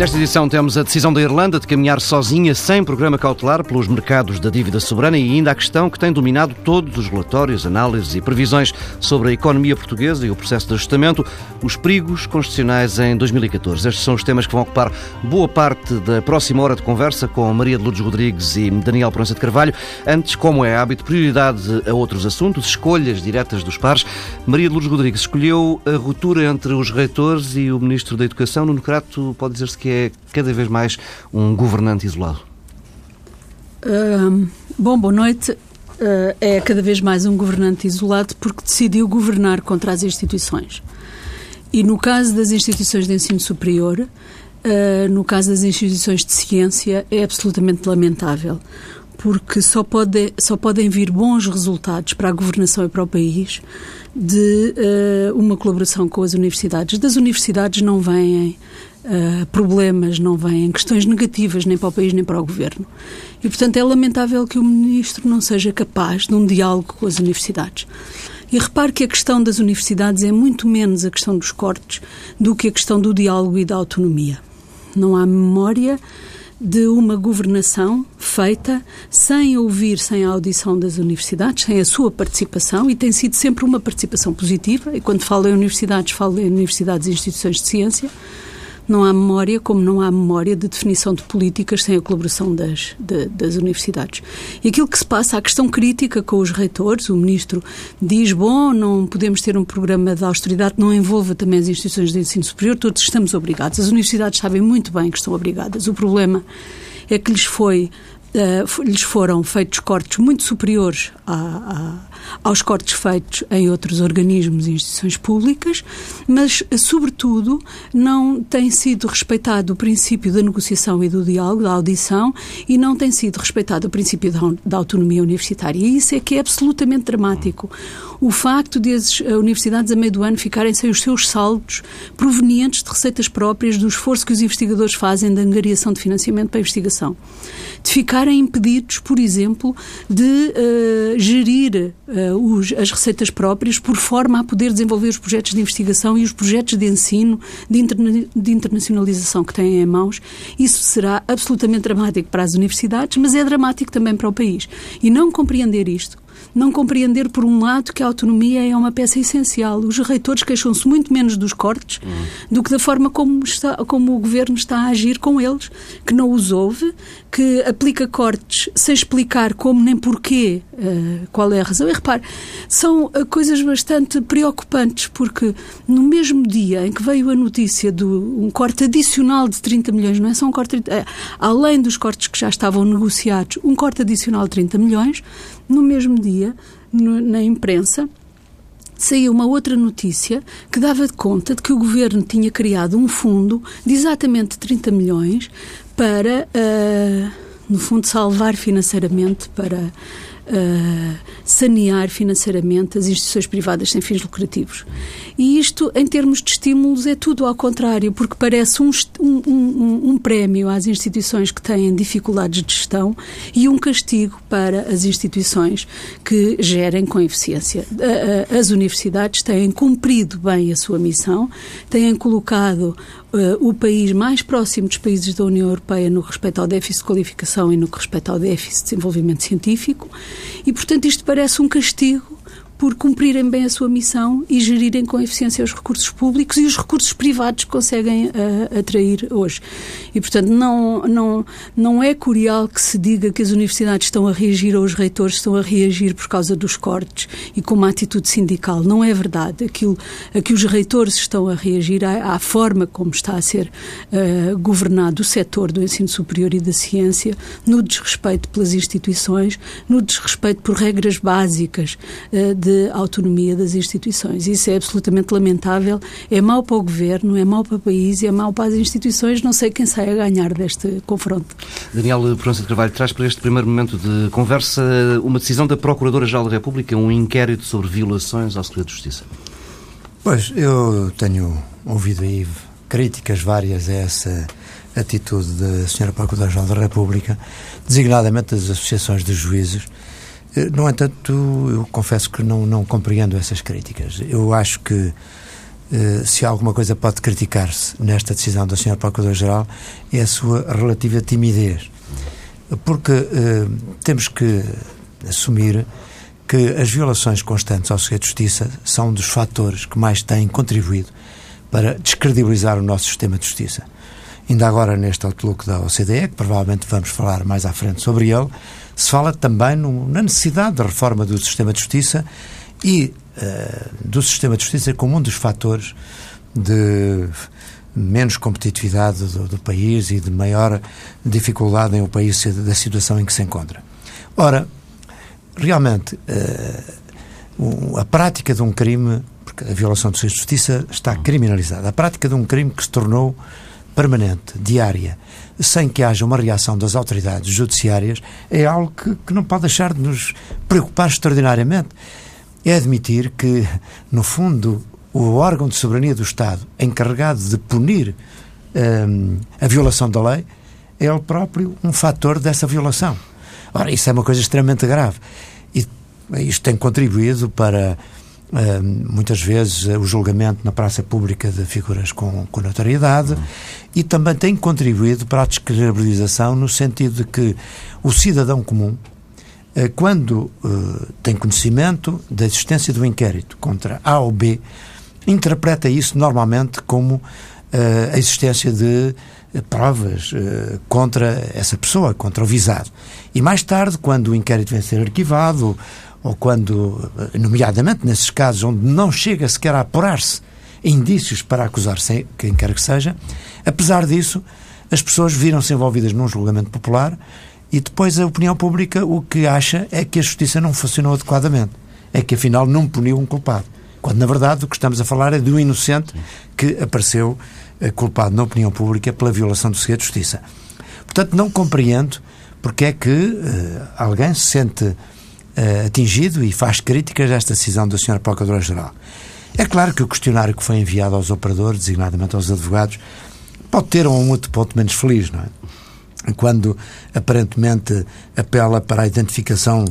Nesta edição temos a decisão da Irlanda de caminhar sozinha, sem programa cautelar, pelos mercados da dívida soberana e ainda a questão que tem dominado todos os relatórios, análises e previsões sobre a economia portuguesa e o processo de ajustamento, os perigos constitucionais em 2014. Estes são os temas que vão ocupar boa parte da próxima hora de conversa com Maria de Lourdes Rodrigues e Daniel Proença de Carvalho. Antes, como é hábito, prioridade a outros assuntos, escolhas diretas dos pares. Maria de Lourdes Rodrigues escolheu a ruptura entre os reitores e o Ministro da Educação. No Crato, pode dizer-se que é cada vez mais um governante isolado? Bom, boa noite. Uh, é cada vez mais um governante isolado porque decidiu governar contra as instituições. E no caso das instituições de ensino superior, uh, no caso das instituições de ciência, é absolutamente lamentável porque só, pode, só podem vir bons resultados para a governação e para o país de uh, uma colaboração com as universidades. Das universidades não vêm uh, problemas, não vêm questões negativas nem para o país nem para o governo. E, portanto, é lamentável que o ministro não seja capaz de um diálogo com as universidades. E repare que a questão das universidades é muito menos a questão dos cortes do que a questão do diálogo e da autonomia. Não há memória de uma governação feita sem ouvir, sem a audição das universidades, sem a sua participação, e tem sido sempre uma participação positiva. E quando falo em universidades, falo em universidades e instituições de ciência não há memória, como não há memória de definição de políticas sem a colaboração das, de, das universidades. E aquilo que se passa, a questão crítica com os reitores, o ministro diz, bom, não podemos ter um programa de austeridade que não envolva também as instituições de ensino superior, todos estamos obrigados. As universidades sabem muito bem que estão obrigadas. O problema é que lhes foi uh, lhes foram feitos cortes muito superiores a, a aos cortes feitos em outros organismos e instituições públicas, mas, sobretudo, não tem sido respeitado o princípio da negociação e do diálogo, da audição, e não tem sido respeitado o princípio da, autonomia universitária. E isso é que é absolutamente dramático. O facto de as eh, universidades, a meio do ano, ficarem sem os seus saldos provenientes de receitas próprias do esforço que os investigadores fazem da angariação de financiamento para a investigação. De ficarem impedidos, por exemplo, de uh, gerir uh, os, as receitas próprias por forma a poder desenvolver os projetos de investigação e os projetos de ensino, de, interna de internacionalização que têm em mãos. Isso será absolutamente dramático para as universidades, mas é dramático também para o país. E não compreender isto não compreender, por um lado, que a autonomia é uma peça essencial. Os reitores queixam-se muito menos dos cortes uhum. do que da forma como, está, como o governo está a agir com eles, que não os ouve, que aplica cortes sem explicar como nem porquê, uh, qual é a razão. E repare, são uh, coisas bastante preocupantes, porque no mesmo dia em que veio a notícia de um corte adicional de 30 milhões, não é só um corte, uh, além dos cortes que já estavam negociados, um corte adicional de 30 milhões, no mesmo dia, no, na imprensa, saiu uma outra notícia que dava conta de que o governo tinha criado um fundo de exatamente 30 milhões para, uh, no fundo, salvar financeiramente para uh, sanear financeiramente as instituições privadas sem fins lucrativos. E isto, em termos de estímulos, é tudo ao contrário, porque parece um, um, um, um prémio às instituições que têm dificuldades de gestão e um castigo para as instituições que gerem com eficiência. As universidades têm cumprido bem a sua missão, têm colocado uh, o país mais próximo dos países da União Europeia no que respeita ao déficit de qualificação e no que respeita ao déficit de desenvolvimento científico, e, portanto, isto parece um castigo por cumprirem bem a sua missão e gerirem com eficiência os recursos públicos e os recursos privados que conseguem uh, atrair hoje. E, portanto, não, não, não é curial que se diga que as universidades estão a reagir ou os reitores estão a reagir por causa dos cortes e com uma atitude sindical. Não é verdade. Aquilo a que os reitores estão a reagir à, à forma como está a ser uh, governado o setor do ensino superior e da ciência, no desrespeito pelas instituições, no desrespeito por regras básicas uh, de de autonomia das instituições. Isso é absolutamente lamentável, é mau para o governo, é mau para o país, é mau para as instituições. Não sei quem sai a ganhar deste confronto. Daniel Proença de Carvalho traz para este primeiro momento de conversa uma decisão da Procuradora-Geral da República, um inquérito sobre violações ao segredo de justiça. Pois, eu tenho ouvido aí críticas várias a essa atitude da Sra. Procuradora-Geral da República, designadamente das associações de juízes, no entanto, eu confesso que não, não compreendo essas críticas. Eu acho que eh, se alguma coisa pode criticar-se nesta decisão da Sra. Procuradora-Geral é a sua relativa timidez. Porque eh, temos que assumir que as violações constantes ao segredo de justiça são um dos fatores que mais têm contribuído para descredibilizar o nosso sistema de justiça. Ainda agora, neste outlook da OCDE, que provavelmente vamos falar mais à frente sobre ele, se fala também no, na necessidade da reforma do sistema de justiça e uh, do sistema de justiça como um dos fatores de menos competitividade do, do, país e de maior dificuldade em o país da situação em que se encontra. Ora, realmente, uh, a prática de um crime, porque a violação do sistema de justiça está criminalizada, a prática de um crime que se tornou permanente, diária, sem que haja uma reação das autoridades judiciárias, é algo que, que não pode deixar de nos preocupar extraordinariamente é admitir que, no fundo, o órgão de soberania do Estado encarregado de punir hum, a violação da lei é ele próprio um fator dessa violação. Ora, isso é uma coisa extremamente grave. E isto tem contribuído para, muitas vezes, o julgamento na praça pública de figuras com, com notoriedade uhum. e também tem contribuído para a descredibilização no sentido de que o cidadão comum eh, quando uh, tem conhecimento da existência do inquérito contra A ou B, interpreta isso normalmente como uh, a existência de provas uh, contra essa pessoa, contra o visado. E mais tarde, quando o inquérito vem a ser arquivado, ou quando, nomeadamente nesses casos onde não chega sequer a apurar-se indícios para acusar quem quer que seja, apesar disso, as pessoas viram-se envolvidas num julgamento popular e depois a opinião pública o que acha é que a justiça não funcionou adequadamente. É que afinal não puniu um culpado. Quando na verdade o que estamos a falar é de um inocente que apareceu eh, culpado na opinião pública pela violação do segredo de justiça. Portanto, não compreendo porque é que uh, alguém se sente uh, atingido e faz críticas a esta decisão da Sra. Procuradora-Geral. É claro que o questionário que foi enviado aos operadores, designadamente aos advogados, pode ter um outro ponto menos feliz, não é? quando aparentemente apela para a identificação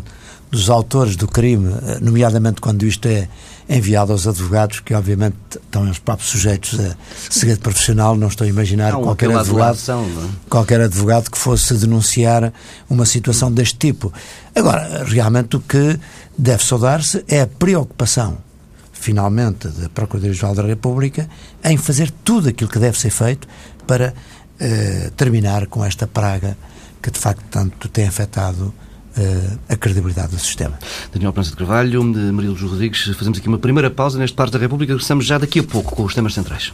dos autores do crime, eh, nomeadamente quando isto é enviado aos advogados, que obviamente estão os próprios sujeitos a segredo profissional, não estou a imaginar não, qualquer advogado? É? qualquer advogado que fosse denunciar uma situação deste tipo. Agora, realmente o que deve saudar-se é a preocupação, finalmente, da Procuradoria-Geral da República em fazer tudo aquilo que deve ser feito para eh, terminar com esta praga que de facto tanto tem afetado a credibilidade do sistema. Daniel Prança de Carvalho, Luz Rodrigues, fazemos aqui uma primeira pausa neste Parte da República, regressamos já daqui a pouco com os temas centrais.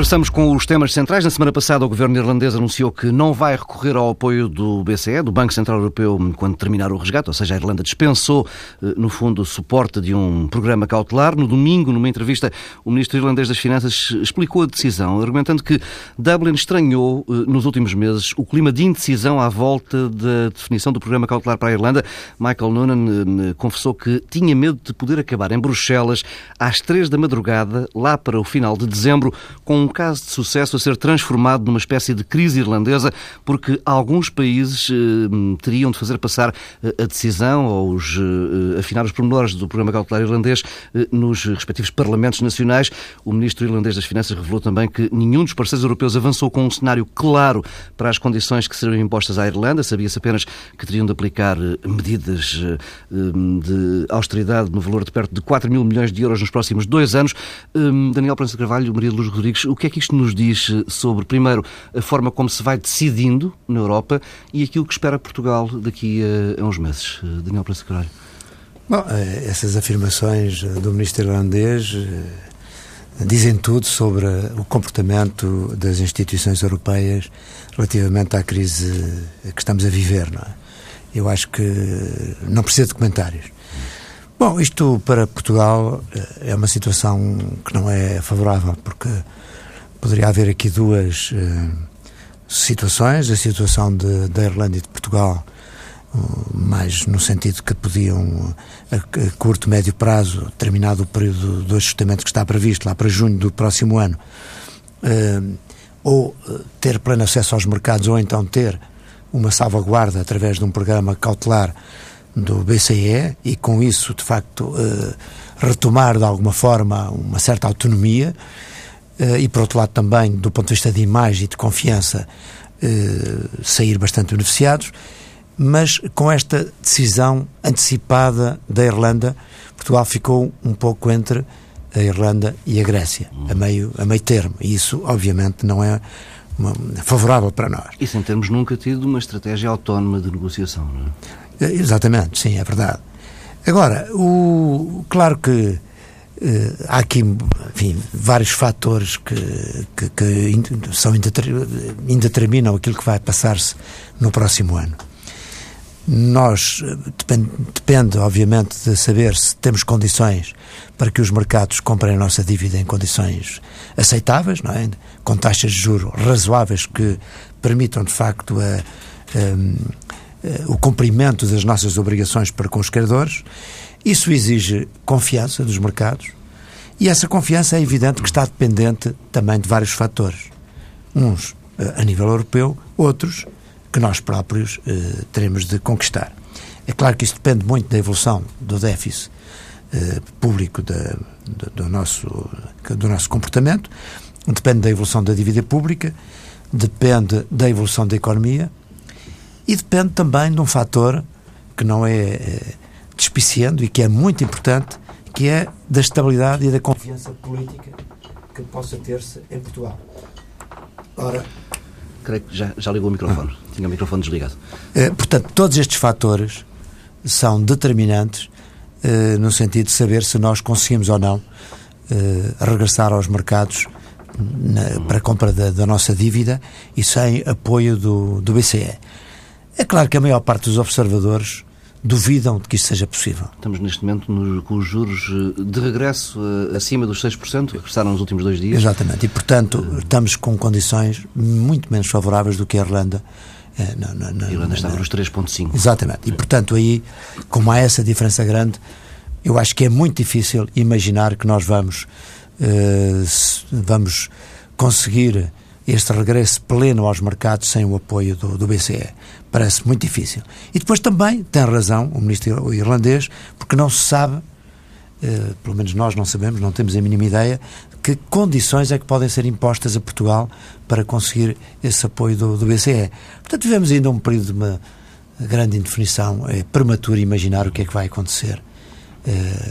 Regressamos com os temas centrais. Na semana passada, o governo irlandês anunciou que não vai recorrer ao apoio do BCE, do Banco Central Europeu, quando terminar o resgate, ou seja, a Irlanda dispensou, eh, no fundo, o suporte de um programa cautelar. No domingo, numa entrevista, o ministro irlandês das Finanças explicou a decisão, argumentando que Dublin estranhou, eh, nos últimos meses, o clima de indecisão à volta da definição do programa cautelar para a Irlanda. Michael Noonan eh, confessou que tinha medo de poder acabar em Bruxelas às três da madrugada, lá para o final de dezembro, com um caso de sucesso a ser transformado numa espécie de crise irlandesa, porque alguns países eh, teriam de fazer passar eh, a decisão ou os, eh, afinar os pormenores do programa cautelar irlandês eh, nos respectivos parlamentos nacionais. O ministro irlandês das Finanças revelou também que nenhum dos parceiros europeus avançou com um cenário claro para as condições que seriam impostas à Irlanda. Sabia-se apenas que teriam de aplicar eh, medidas eh, de austeridade no valor de perto de 4 mil milhões de euros nos próximos dois anos. Daniel Prensa Carvalho, Maria Luz Rodrigues, o que é que isto nos diz eh, sobre, primeiro, a forma como se vai decidindo na Europa e aquilo que espera Portugal daqui a, a uns meses? Eh, Daniel Prensa Carvalho. Bom, eh, essas afirmações do ministro irlandês dizem tudo sobre o comportamento das instituições europeias relativamente à crise que estamos a viver, não é? Eu acho que não precisa de comentários. Bom, isto para Portugal é uma situação que não é favorável, porque Poderia haver aqui duas uh, situações: a situação de, da Irlanda e de Portugal, uh, mais no sentido que podiam, a, a, curto, médio prazo, terminado o período do ajustamento que está previsto, lá para junho do próximo ano, uh, ou ter pleno acesso aos mercados ou então ter uma salvaguarda através de um programa cautelar do BCE e com isso, de facto, retomar de alguma forma uma certa autonomia e, por outro lado, também, do ponto de vista de imagem e de confiança, sair bastante beneficiados. Mas com esta decisão antecipada da Irlanda, Portugal ficou um pouco entre a Irlanda e a Grécia, a meio, a meio termo. E isso, obviamente, não é uma, favorável para nós. E sem termos nunca tido uma estratégia autónoma de negociação, não é? é exatamente, sim, é verdade. Agora, o, claro que eh, há aqui enfim, vários fatores que, que, que são, indeterminam aquilo que vai passar-se no próximo ano. Nós, eh, depende, depende, obviamente, de saber se temos condições para que os mercados comprem a nossa dívida em condições aceitáveis, não é? com taxas de juros razoáveis que permitam, de facto, a, a, a, o cumprimento das nossas obrigações para com os credores. Isso exige confiança dos mercados e essa confiança é evidente que está dependente também de vários fatores. Uns eh, a nível europeu, outros que nós próprios eh, teremos de conquistar. É claro que isso depende muito da evolução do déficit eh, público da, do, do, nosso, do nosso comportamento, depende da evolução da dívida pública, depende da evolução da economia e depende também de um fator que não é, é despiciando e que é muito importante, que é da estabilidade e da confiança política que possa ter-se em Portugal. Ora, creio que já, já ligou o microfone. Ah. Tinha o microfone desligado. Eh, portanto, todos estes fatores são determinantes eh, no sentido de saber se nós conseguimos ou não eh, regressar aos mercados na, para a compra da, da, nossa dívida e sem apoio do, do BCE. É claro que a maior parte dos observadores duvidam de que isso seja possível. Estamos neste momento no, com os juros eh, de regresso uh, acima dos 6%, que regressaram nos últimos dois dias. Exatamente, e portanto uh, estamos com condições muito menos favoráveis do que a Irlanda. Uh, na, na, na, a Irlanda estava nos 3,5%. Exatamente, e portanto aí, como há essa diferença grande, eu acho que é muito difícil imaginar que nós vamos, vamos conseguir este regresso pleno aos mercados sem o apoio do, do BCE. Parece muito difícil. E depois também tem razão o ministro irlandês, porque não se sabe, eh, pelo menos nós não sabemos, não temos a mínima ideia, que condições é que podem ser impostas a Portugal para conseguir esse apoio do, do BCE. Portanto, tivemos ainda um período de uma grande indefinição. É prematuro imaginar o que é que vai acontecer eh,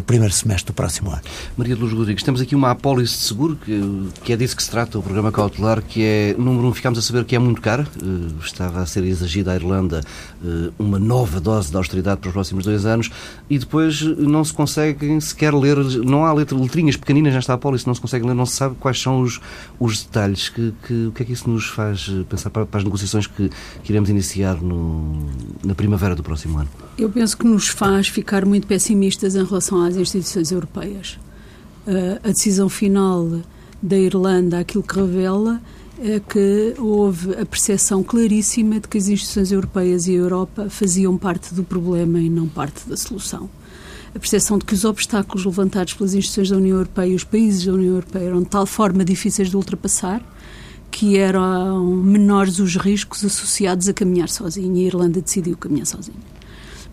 no, primeiro semestre do próximo ano. Maria de Luz Rodrigues, temos aqui uma apólice de seguro, que, que é disso que se trata, o programa cautelar, que é, número um, ficamos a saber que é muito caro, uh, estava a ser exigida à Irlanda uh, uma nova dose de austeridade para os próximos dois anos, e depois não se conseguem sequer ler, não há letra, letrinhas pequeninas nesta apólice, não se consegue ler, não se sabe quais são os, os detalhes, que, que, o que é que isso nos faz pensar para, para as negociações que, que iremos iniciar no, na primavera do próximo ano? Eu penso que nos faz ficar muito pessimistas em relação às instituições europeias. Uh, a decisão final da Irlanda, aquilo que revela é que houve a percepção claríssima de que as instituições europeias e a Europa faziam parte do problema e não parte da solução. A percepção de que os obstáculos levantados pelas instituições da União Europeia e os países da União Europeia eram de tal forma difíceis de ultrapassar que eram menores os riscos associados a caminhar sozinha e a Irlanda decidiu caminhar sozinha.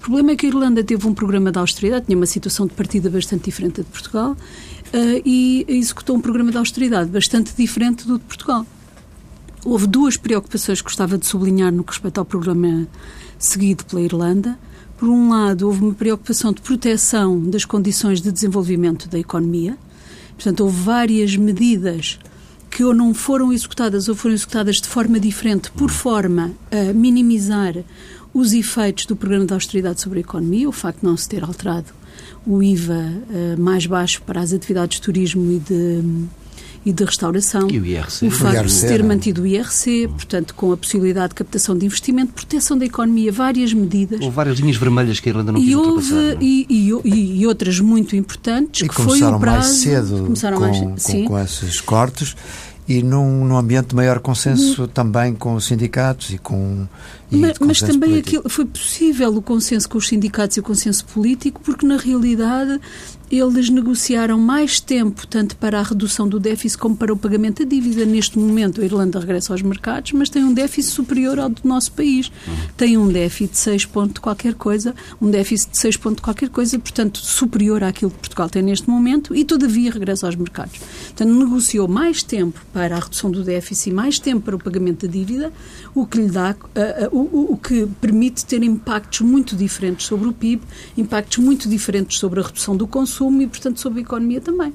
Problema é que a Irlanda teve um programa de austeridade, tinha uma situação de partida bastante diferente da de Portugal uh, e executou um programa de austeridade bastante diferente do de Portugal. Houve duas preocupações que gostava de sublinhar no que respeita ao programa seguido pela Irlanda. Por um lado, houve uma preocupação de proteção das condições de desenvolvimento da economia. Portanto, houve várias medidas que ou não foram executadas ou foram executadas de forma diferente, por forma a minimizar os efeitos do programa de austeridade sobre a economia, o facto de não se ter alterado o IVA uh, eh, mais baixo para as atividades de turismo e de, e de restauração. E o IRC. O facto de se ter mantido o IRC, portanto, com a possibilidade de captação de investimento, proteção da economia, várias medidas. Houve várias linhas vermelhas que a Irlanda não quis e houve, e, e, e, outras muito importantes, e que foi o prazo... mais cedo começaram com, mais, com, com esses cortes e num, num ambiente de maior consenso uhum. também com os sindicatos e com. Mas, mas, também aquilo, foi possível o consenso com os sindicatos e o consenso político, porque na realidade eles negociaram mais tempo, tanto para a redução do déficit como para o pagamento da dívida. Neste momento, a Irlanda regressa aos mercados, mas tem um déficit superior ao do nosso país. Tem um déficit de 6 ponto qualquer coisa, um déficit de 6 ponto qualquer coisa, portanto, superior àquilo que Portugal tem neste momento e, todavia, regressa aos mercados. Portanto, negociou mais tempo para a redução do déficit e mais tempo para o pagamento da dívida, o que lhe dá, uh, uh, o, o que permite ter impactos muito diferentes sobre o PIB, impactos muito diferentes sobre a redução do consumo consumo e, portanto, sobre a economia também.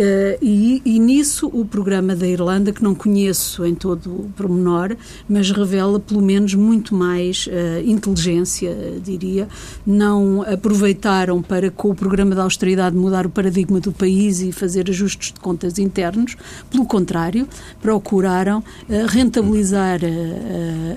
Uh, e, e, nisso o programa da Irlanda, que não conheço em todo o pormenor, mas revela pelo menos muito mais uh, inteligência, diria. Não aproveitaram para, com o programa da austeridade, mudar o paradigma do país e fazer ajustes de contas internos. Pelo contrário, procuraram uh, rentabilizar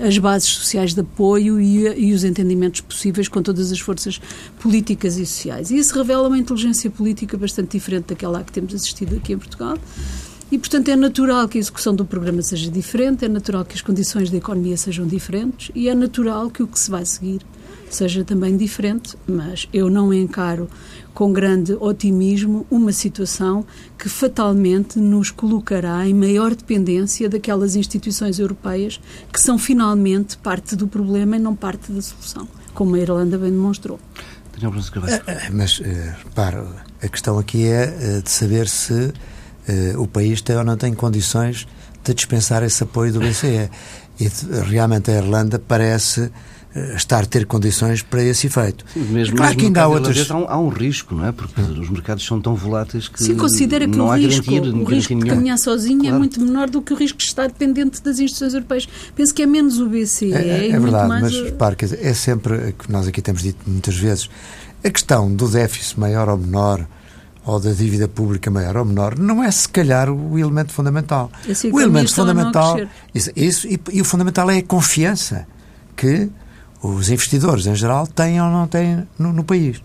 as bases sociais de apoio e, e os entendimentos possíveis com todas as forças políticas e sociais. E isso revela uma inteligência política bastante diferente daquela que temos assistido aqui em Portugal. E, portanto, é natural que a execução do programa seja diferente, é natural que as condições da economia sejam diferentes e é natural que o que se vai seguir seja também diferente, mas eu não encaro com grande otimismo uma situação que fatalmente nos colocará em maior dependência daquelas instituições europeias que são finalmente parte do problema e não parte da solução, como a Irlanda bem demonstrou. Bruno uh, Mas, uh, repara, a questão aqui é uh, de saber se uh, o país tem ou não tem condições de dispensar esse apoio do BCE. E realmente a Irlanda parece estar a ter condições para esse efeito. Sim, mesmo, claro mesmo que ainda há outras. Há um, há um, risco, não é? Porque hum. os mercados são tão voláteis que. Se considera que o risco, garantia, o risco de caminhar sozinho é claro. é muito menor do que o risco de estar dependente das instituições europeias. Penso que é menos o BCE. É, é, é verdade, mas repare, é sempre, que nós aqui temos dito muitas vezes, a questão do déficit maior ou menor ou da dívida pública maior ou menor, não é se calhar o elemento fundamental. Assim, o elemento fundamental. Isso, isso e, e, o fundamental é a confiança que os investidores, em geral, têm ou não têm no, no país.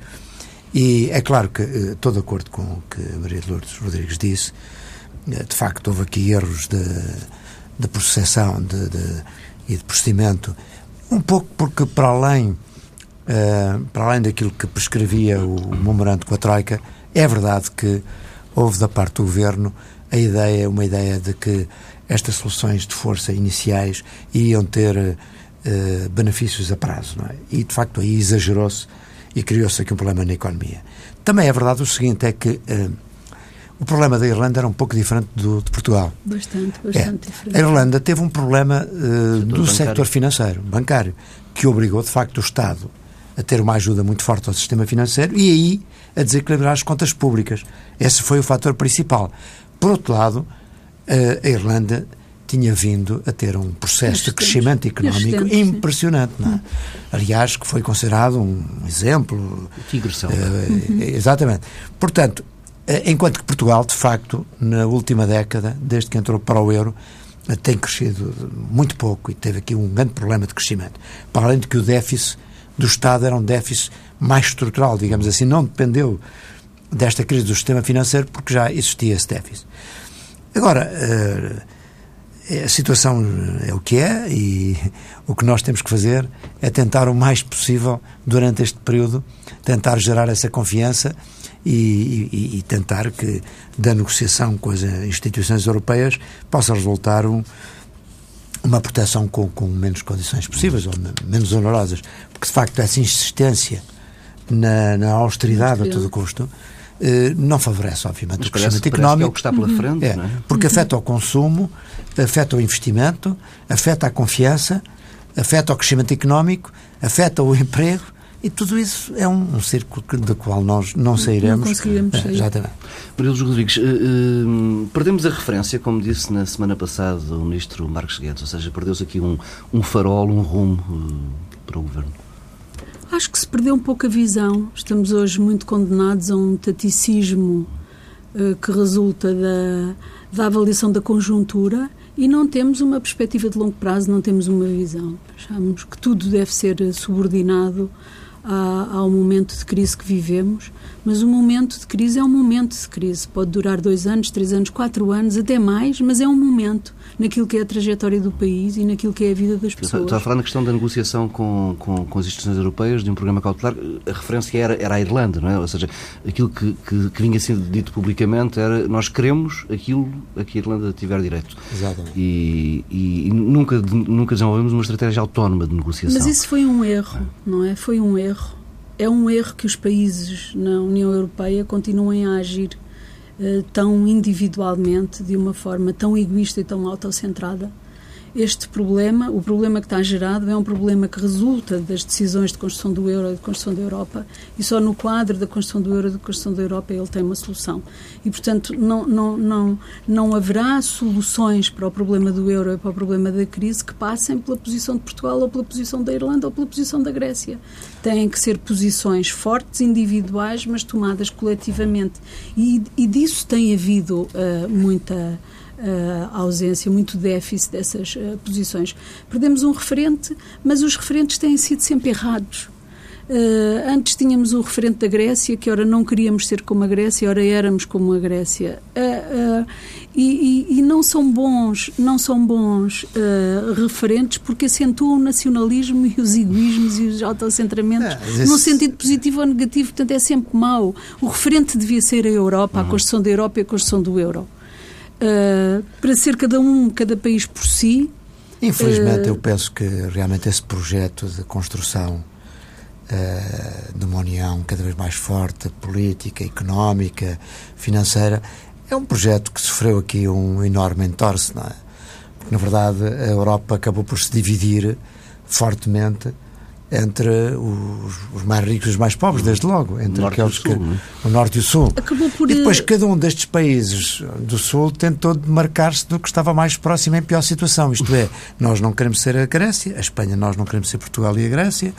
E é claro que eh, estou de acordo com o que a Maria de Lourdes Rodrigues disse. Eh, de facto, houve aqui erros de, de processação de, de, e de procedimento, um pouco porque, para além, uh, para além daquilo que prescrevia o, o memorando com a Troika, é verdade que houve da parte do governo a ideia, uma ideia de que estas soluções de força iniciais iam ter eh, benefícios a prazo. Não é? E, de facto, aí exagerou-se e criou-se aqui um problema na economia. Também é verdade o seguinte, é que uh, o problema da Irlanda era um pouco diferente do de Portugal. Bastante, bastante é. diferente. A Irlanda teve um problema uh, do bancário. sector financeiro, bancário, que obrigou, de facto, o Estado a ter uma ajuda muito forte ao sistema financeiro e aí a desequilibrar as contas públicas. Esse foi o fator principal. Por outro lado, a Irlanda tinha vindo a ter um processo de crescimento económico impressionante. Não é? Aliás, que foi considerado um exemplo. O tigre uh. Exatamente. Portanto, eh, enquanto que Portugal, de facto, na última década, desde que entrou para o euro, eh, tem crescido muito pouco e teve aqui um grande problema de crescimento. Para além de que o déficit do Estado era um déficit mais estrutural, digamos assim, não dependeu desta crise do sistema financeiro porque já existia esse déficit. Agora, uh, a situação é o que é e o que nós temos que fazer é tentar o mais possível, durante este período, tentar gerar essa confiança e, e, e tentar que da negociação com as instituições europeias possa resultar um, uma proteção com, com menos condições possíveis ou menos onerosas. Porque, de facto, essa insistência na, na austeridade a todo custo eh, não favorece, obviamente, Mas o crescimento parece, económico. Parece que é o que está pela frente, é, é? Porque afeta o consumo, afeta o investimento, afeta a confiança, afeta o crescimento económico, afeta o emprego e tudo isso é um, um círculo do qual nós não sairemos. Não conseguiremos sair. Exatamente. Maria Rodrigues, uh, uh, perdemos a referência, como disse na semana passada o ministro Marcos Guedes, ou seja, perdeu-se aqui um, um farol, um rumo uh, para o governo. Acho que se perdeu um pouco a visão. Estamos hoje muito condenados a um taticismo que resulta da, da avaliação da conjuntura e não temos uma perspectiva de longo prazo, não temos uma visão. Achamos que tudo deve ser subordinado ao momento de crise que vivemos, Mas o momento de crise é um momento de crise. Pode durar dois anos, três anos, quatro anos, até mais, mas é um momento naquilo que é a trajetória do país e naquilo que é a vida das pessoas. Estava a falar na questão da negociação com, com, com, as instituições europeias de um programa cautelar. A referência era, era a Irlanda, não é? Ou seja, aquilo que, que, que vinha sendo dito publicamente era nós queremos aquilo a que a Irlanda tiver direito. Exatamente. E, e, e nunca, nunca desenvolvemos uma estratégia autónoma de negociação. Mas isso foi um erro, não é? Foi um erro. É um erro que os países na União Europeia continuem a agir uh, tão individualmente, de uma forma tão egoísta e tão autocentrada este problema, o problema que está gerado, é um problema que resulta das decisões de construção do euro e de construção da Europa e só no quadro da construção do euro e da construção da Europa ele tem uma solução. E, portanto, não, não, não, não haverá soluções para o problema do euro e para o problema da crise que passem pela posição de Portugal ou pela posição da Irlanda ou pela posição da Grécia. Têm que ser posições fortes, individuais, mas tomadas coletivamente. E, e disso tem havido uh, muita uh, ausência, muito déficit dessas uh, posições. Perdemos um referente, mas os referentes têm sido sempre errados. Uh, antes tínhamos o referente da Grécia, que ora não queríamos ser como a Grécia, ora éramos como a Grécia. Uh, uh, e, e, e, não são bons, não são bons referentes porque acentuam o nacionalismo e os egoísmos e os autocentramentos é, num sentido positivo ou negativo, portanto é sempre mau. O referente devia ser a Europa, uhum. a construção da Europa e a construção do euro uh, para ser cada um, cada país por si. Infelizmente, uh, eu penso que realmente esse projeto de construção uh, de uma união cada vez mais forte, política, económica, financeira, é um projeto que sofreu aqui um enorme entorce, não é? Porque, na verdade, a Europa acabou por se dividir fortemente entre os, os, mais ricos e os mais pobres, desde logo, entre aqueles sul, que é? o norte e o sul. Por... E depois cada um destes países do sul tentou demarcar-se do que estava mais próximo em pior situação. Isto é, nós não queremos ser a Grécia, a Espanha nós não queremos ser Portugal e a Grécia.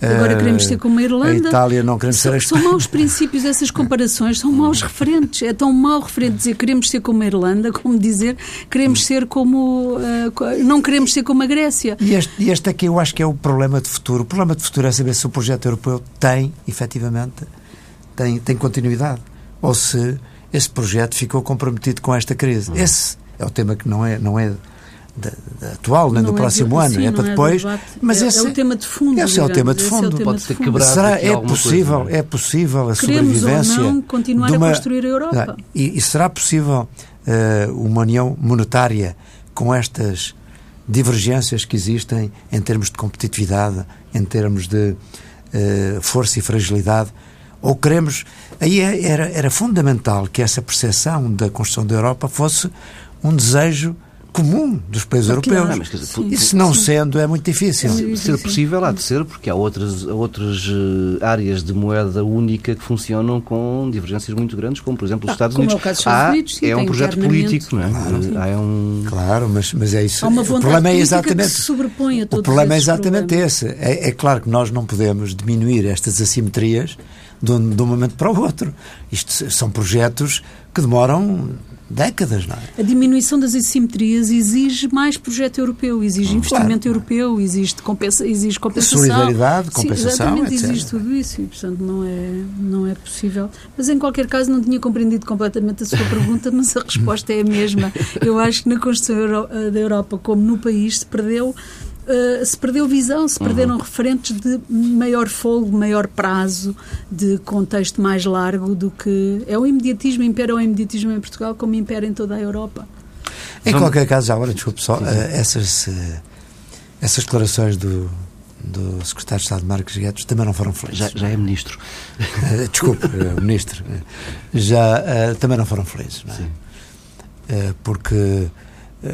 Agora queremos ser como a Irlanda. A Itália não queremos ser a Espanha. São maus princípios essas comparações, são maus referentes. É tão mau referente dizer queremos ser como a Irlanda, como dizer queremos ser como. Uh, não queremos ser como a Grécia. E este, este aqui eu acho que é o problema de futuro. O problema de futuro é saber se o projeto europeu tem, efetivamente, tem, tem continuidade. Ou se esse projeto ficou comprometido com esta crise. Uhum. Esse é o tema que não é, não é da, da atual, nem não do é próximo ano, sim, é para é depois. É mas é, esse, é o tema de fundo. Esse é o tema de fundo. É Pode ser quebrado. Será, é possível, coisa, é? é possível a Queremos sobrevivência. Ou não continuar uma, a construir a Europa. E, e será possível uh, uma união monetária com estas divergências que existem em termos de competitividade, em termos de uh, força e fragilidade? Ou queremos. Aí era, era fundamental que essa percepção da construção da Europa fosse um desejo comum dos países europeus. Não, dizer, sim, Isso não sim. sendo é muito difícil. Se ser possível, há de ser, porque há outras, outras uh, áreas de moeda única que funcionam com divergências muito grandes, como por exemplo os ah, Estados Unidos. É, Estados Unidos sim, é um projeto político, não é? Claro, há um... claro mas, mas é isso. Há uma o problema é exatamente que se sobrepõe a todos O problema é exatamente problemas. esse. É, é claro que nós não podemos diminuir estas assimetrias de um, de um momento para o outro. Isto são projetos que demoram décadas, não é? A diminuição das assimetrias exige mais projeto europeu, exige investimento claro. europeu, exige, compensa, exige compensação. Solidariedade, compensação, Sim, exatamente, etc. exige tudo isso e, portanto, não é, não é possível. Mas, em qualquer caso, não tinha compreendido completamente a sua pergunta, mas a resposta é a mesma. Eu acho que na construção da Europa, como no país, se perdeu Uh, se perdeu visão, se perderam uhum. referentes de maior fogo, maior prazo, de contexto mais largo do que. É o imediatismo, impera o imediatismo em Portugal como impera em toda a Europa. Em Vamos... qualquer caso, agora, desculpe só, uh, essas, uh, essas declarações do, do secretário de Estado Marcos Guedes também não foram felizes. Já, já é ministro. desculpe, ministro. Já também não foram felizes, não é? Porque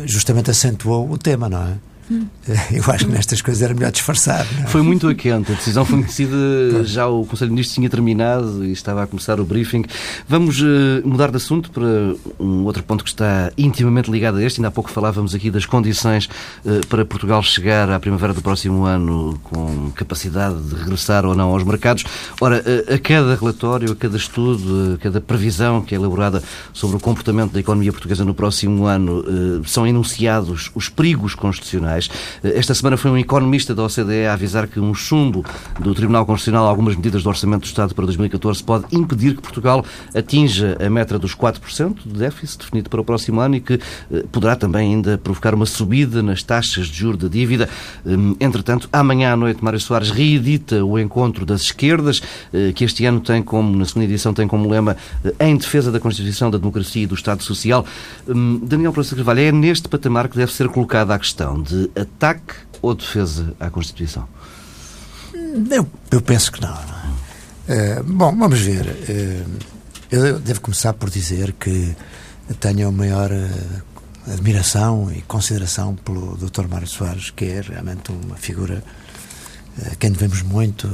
justamente acentuou o tema, não é? Eu acho que nestas coisas era melhor disfarçar. É? Foi muito a quente. A decisão foi conhecida, já o Conselho de Ministros tinha terminado e estava a começar o briefing. Vamos uh, mudar de assunto para um outro ponto que está intimamente ligado a este. Ainda há pouco falávamos aqui das condições uh, para Portugal chegar à primavera do próximo ano com capacidade de regressar ou não aos mercados. Ora, uh, a cada relatório, a cada estudo, a cada previsão que é elaborada sobre o comportamento da economia portuguesa no próximo ano, são enunciados os perigos constitucionais Esta semana foi um economista da OCDE a avisar que um chumbo do Tribunal Constitucional a algumas medidas do Orçamento do Estado para 2014 pode impedir que Portugal atinja a meta dos 4% de déficit definido para o próximo ano e que eh, poderá também ainda provocar uma subida nas taxas de juros da dívida. Hum, entretanto, amanhã à noite, Mário Soares reedita o encontro das esquerdas, eh, que este ano tem como, na segunda edição, tem como lema eh, em defesa da Constituição, da democracia e do Estado Social. Hum, Daniel Professor Carvalho, é neste patamar que deve ser colocada a questão de ataque ou defesa à Constituição? Eu, eu penso que não. uh, bom, vamos ver. Uh, eu devo começar por dizer que tenho a maior uh, admiração e consideração pelo Dr. Mário Soares, que é realmente uma figura a quem devemos muito,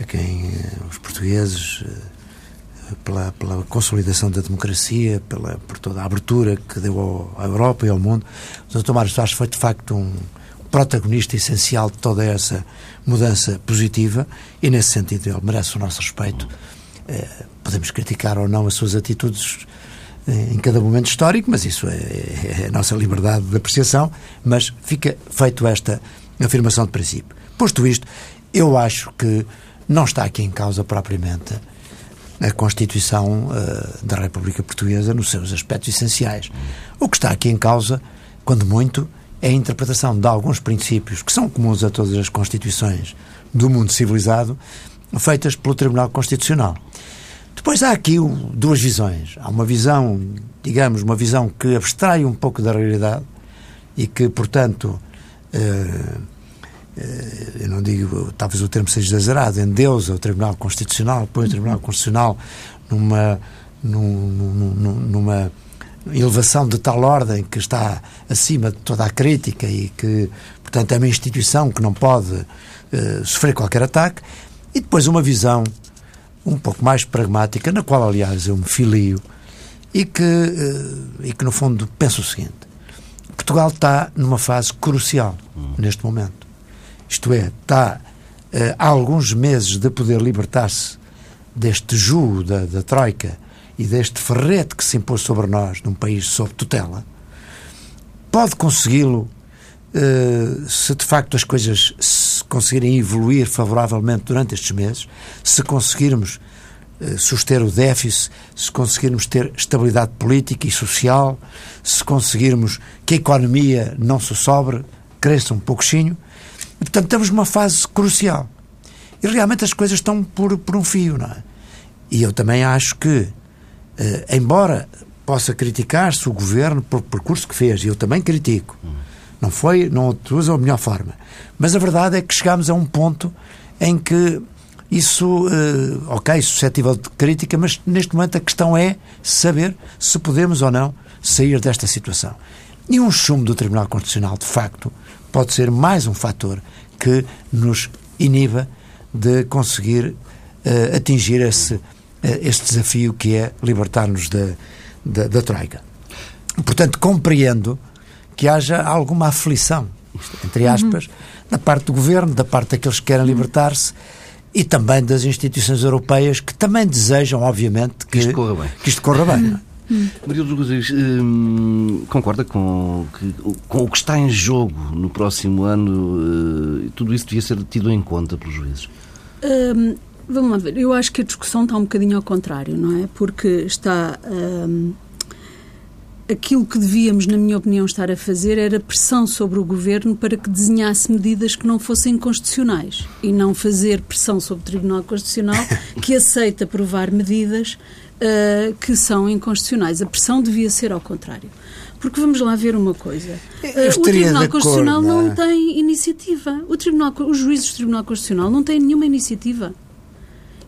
a quem os portugueses pela, pela, consolidação da democracia, pela, por toda a abertura que deu ao, à Europa e ao mundo. O Dr. Mário Soares foi, de facto, um protagonista essencial de toda essa mudança positiva e, nesse sentido, ele merece o nosso respeito. Eh, podemos criticar ou não as suas atitudes eh, em cada momento histórico, mas isso é, é, a nossa liberdade de apreciação. Mas fica feito esta afirmação de princípio. Posto isto, eu acho que não está aqui em causa propriamente a Constituição uh, da República Portuguesa nos seus aspectos essenciais. O que está aqui em causa, quando muito, é a interpretação de alguns princípios que são comuns a todas as Constituições do mundo civilizado, feitas pelo Tribunal Constitucional. Depois há aqui duas visões. Há uma visão, digamos, uma visão que abstrai um pouco da realidade e que, portanto, uh, eu não digo, talvez o termo seja exagerado, endeusa o Tribunal Constitucional, põe o Tribunal Constitucional numa, numa, numa elevação de tal ordem que está acima de toda a crítica e que, portanto, é uma instituição que não pode uh, sofrer qualquer ataque, e depois uma visão um pouco mais pragmática, na qual, aliás, eu me filio, e que, uh, e que no fundo, penso o seguinte: Portugal está numa fase crucial neste momento isto é, está uh, há alguns meses de poder libertar-se deste jugo da, da Troika e deste ferrete que se impôs sobre nós num país sob tutela, pode consegui-lo uh, se de facto as coisas conseguirem evoluir favoravelmente durante estes meses, se conseguirmos uh, suster o déficit, se conseguirmos ter estabilidade política e social, se conseguirmos que a economia não se sobre, cresça um pouquinho, e, portanto, estamos numa fase crucial. E realmente as coisas estão por, por um fio, não é? E eu também acho que, eh, embora possa criticar-se o governo por percurso que fez, e eu também critico, não foi, não usa a melhor forma, mas a verdade é que chegámos a um ponto em que isso, eh, ok, suscetível de crítica, mas neste momento a questão é saber se podemos ou não sair desta situação. E um chumbo do Tribunal Constitucional, de facto, pode ser mais um fator que nos iniba de conseguir uh, atingir esse, uh, este desafio que é libertar-nos da, da, da Troika. Portanto, compreendo que haja alguma aflição, entre aspas, uhum. da parte do governo, da parte daqueles que querem libertar-se e também das instituições europeias que também desejam, obviamente, que, que isto corra bem. Que isto corra bem? Hum. Maria dos Reis, hum, concorda com, que, com o que está em jogo no próximo ano? Uh, tudo isso devia ser tido em conta pelos juízes? Hum, vamos lá ver. Eu acho que a discussão está um bocadinho ao contrário, não é? Porque está. Hum, aquilo que devíamos, na minha opinião, estar a fazer era pressão sobre o governo para que desenhasse medidas que não fossem constitucionais e não fazer pressão sobre o Tribunal Constitucional que aceita aprovar medidas uh, que são inconstitucionais. A pressão devia ser ao contrário. Porque vamos lá ver uma coisa. Uh, o Tribunal Constitucional não, não é? tem iniciativa. O Tribunal, os juízes do Tribunal Constitucional não têm nenhuma iniciativa.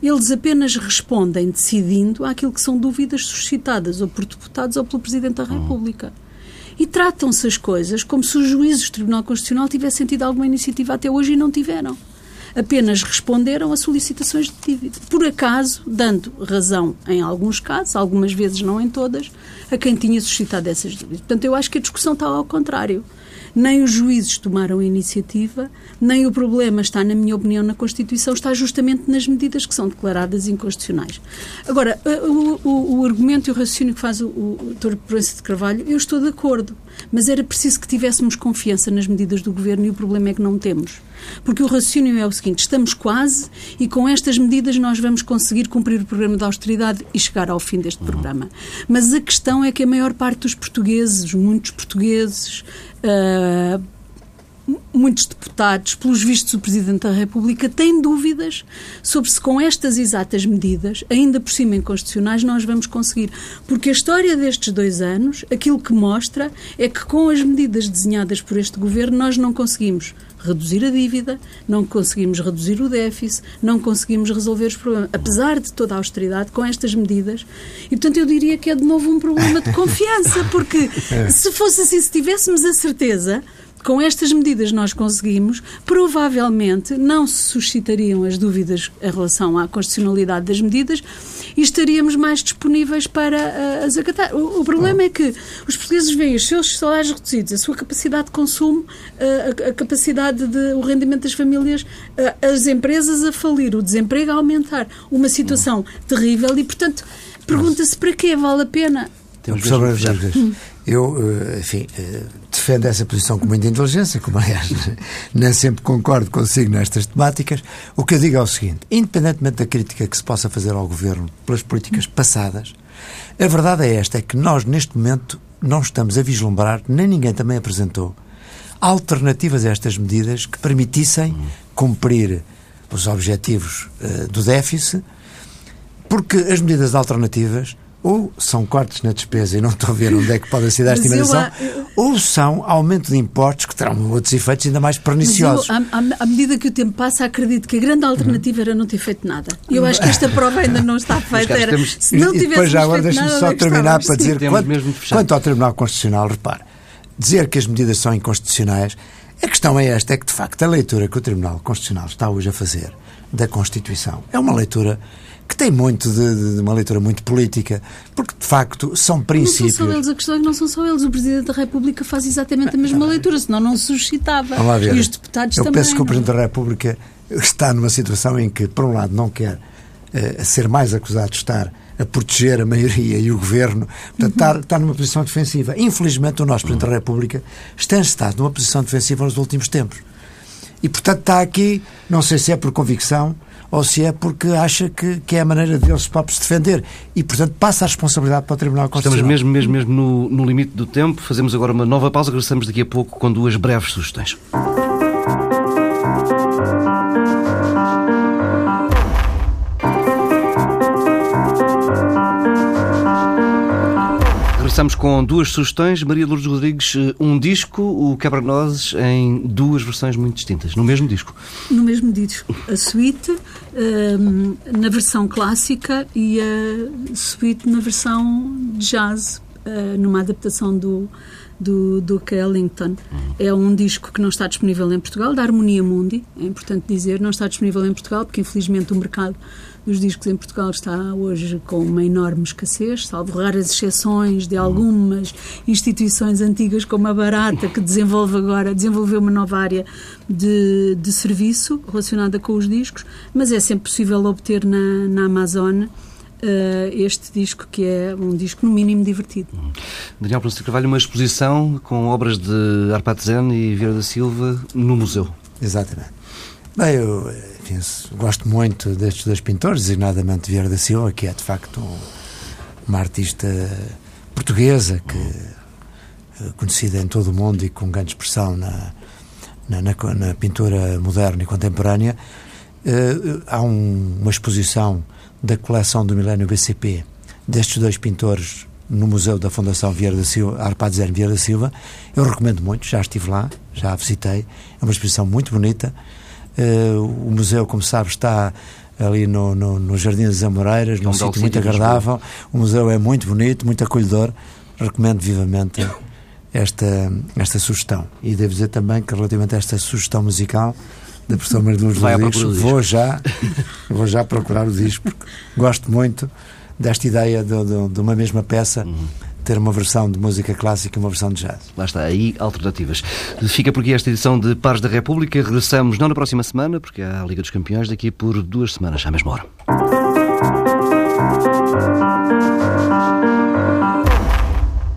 Eles apenas respondem decidindo àquilo que são dúvidas suscitadas ou por deputados ou pelo Presidente da hum. República. E tratam-se as coisas como se os juízes do Tribunal Constitucional tivessem tido alguma iniciativa até hoje e não tiveram. Apenas responderam a solicitações de dívida. Por acaso, dando razão em alguns casos, algumas vezes não em todas, a quem tinha suscitado essas dúvidas. Portanto, eu acho que a discussão está ao contrário. Nem os juízes tomaram a iniciativa, nem o problema está, na minha opinião, na Constituição, está justamente nas medidas que são declaradas inconstitucionais. Agora, o, o, o argumento e o raciocínio que faz o, o Dr. Proença de Carvalho, eu estou de acordo, mas era preciso que tivéssemos confiança nas medidas do Governo e o problema é que não temos. Porque o raciocínio é o seguinte: estamos quase e com estas medidas nós vamos conseguir cumprir o programa de austeridade e chegar ao fim deste programa. Mas a questão é que a maior parte dos portugueses, muitos portugueses, uh, muitos deputados, pelos vistos o Presidente da República, têm dúvidas sobre se com estas exatas medidas, ainda por cima inconstitucionais, nós vamos conseguir. Porque a história destes dois anos, aquilo que mostra é que com as medidas desenhadas por este Governo, nós não conseguimos reduzir a dívida, não conseguimos reduzir o déficit, não conseguimos resolver os problemas, apesar de toda a austeridade, com estas medidas. E, portanto, eu diria que é de novo um problema de confiança, porque se fosse assim, se tivéssemos a certeza com estas medidas nós conseguimos, provavelmente não se suscitariam as dúvidas em relação à constitucionalidade das medidas e estaríamos mais disponíveis para uh, as acatar. O, o problema é que os portugueses veem os seus salários reduzidos, a sua capacidade de consumo, uh, a, a, capacidade de o rendimento das famílias, uh, as empresas a falir, o desemprego a aumentar, uma situação terrível e, portanto, pergunta-se para quê vale a pena temos hum. Eu, eh, enfim, eh, defendo essa posição com muita inteligência, como aliás nem sempre concordo consigo nestas temáticas. O que eu digo é o seguinte: independentemente da crítica que se possa fazer ao governo pelas políticas passadas, a verdade é esta: é que nós, neste momento, não estamos a vislumbrar, nem ninguém também apresentou, alternativas a estas medidas que permitissem cumprir os objetivos uh, do déficit, porque as medidas alternativas ou são cortes na despesa e não estou a ver onde é que pode ser dar estimação, eu, ou são aumento de impostos que terão outros efeitos ainda mais perniciosos. Eu, à, medida que o tempo passa, acredito que a grande alternativa era não ter feito nada. Eu acho que esta prova ainda não está feita. Era, temos... se não e depois já agora deixe-me só terminar para dizer quanto, quanto ao Tribunal Constitucional, repare, dizer que as medidas são inconstitucionais, a questão é esta, é que de facto a leitura que o Tribunal Constitucional está hoje a fazer da Constituição é uma leitura que tem muito de, de, uma leitura muito política, porque de facto são princípios. Não são só eles, a questão é que não são só eles. O Presidente da República faz exatamente a mesma leitura, senão não se suscitava. Ver. E os deputados Eu também. Eu penso que o é? Presidente da República está numa situação em que, por um lado, não quer uh, ser mais acusado de estar a proteger a maioria e o governo, portanto, uhum. está, está numa posição defensiva. Infelizmente, o nosso Presidente da República tem estado numa posição defensiva nos últimos tempos. E, portanto, está aqui, não sei se é por convicção, ou se é porque acha que, que é a maneira de eles próprios defender. E, portanto, passa a responsabilidade para o Tribunal Constitucional. Estamos mesmo, mesmo, mesmo no, no limite do tempo. Fazemos agora uma nova pausa. Regressamos daqui a pouco com duas breves sugestões. Começamos com duas sugestões. Maria Lourdes Rodrigues, eh, um disco, o Quebra-Nozes, em duas versões muito distintas, no mesmo disco. No mesmo disco. A suíte um, na versão clássica e a suíte na versão jazz, uh, numa adaptação do, do Duke Ellington. É um disco que não está disponível em Portugal, da Harmonia Mundi, é importante dizer, não está disponível em Portugal porque infelizmente o mercado dos discos em Portugal está hoje com uma enorme escassez, salvo raras exceções de algumas instituições antigas como a Barata, que desenvolve agora, desenvolveu uma nova área de, de serviço relacionada com os discos, mas é sempre possível obter na, na Amazon Uh, este disco, que é um disco no mínimo divertido. Daniel Pronto Carvalho, uma exposição com obras de Arpad Zen e Vieira da Silva no museu. Exatamente. Bem, eu gosto muito destes dois pintores, designadamente Vieira da Silva, que é de facto uma artista portuguesa que eh, conhecida em todo o mundo e com grande expressão na, na, na, na pintura moderna e contemporânea. Uh, há um, uma exposição da coleção do Milénio BCP destes dois pintores no Museu da Fundação Vieira da Silva, Arpad Zé Vieira da Silva. Eu recomendo muito, já estive lá, já a visitei. É uma exposição muito bonita o museu, como sabe, está ali no, no, no Jardim das Amoreiras, num sítio muito agradável. O museu é muito bonito, muito acolhedor. Recomendo vivamente esta, esta sugestão. E devo dizer também que, relativamente a esta sugestão musical, da professora Maria de Luz Rodrigues, vou já, vou já procurar o disco, porque gosto muito desta ideia de, de, de uma mesma peça. Uhum ter uma versão de música clássica e uma versão de jazz. Lá está, aí alternativas. Fica por aqui esta edição de Pares da República. Regressamos não na próxima semana, porque há a Liga dos Campeões, daqui por duas semanas, à mesma hora.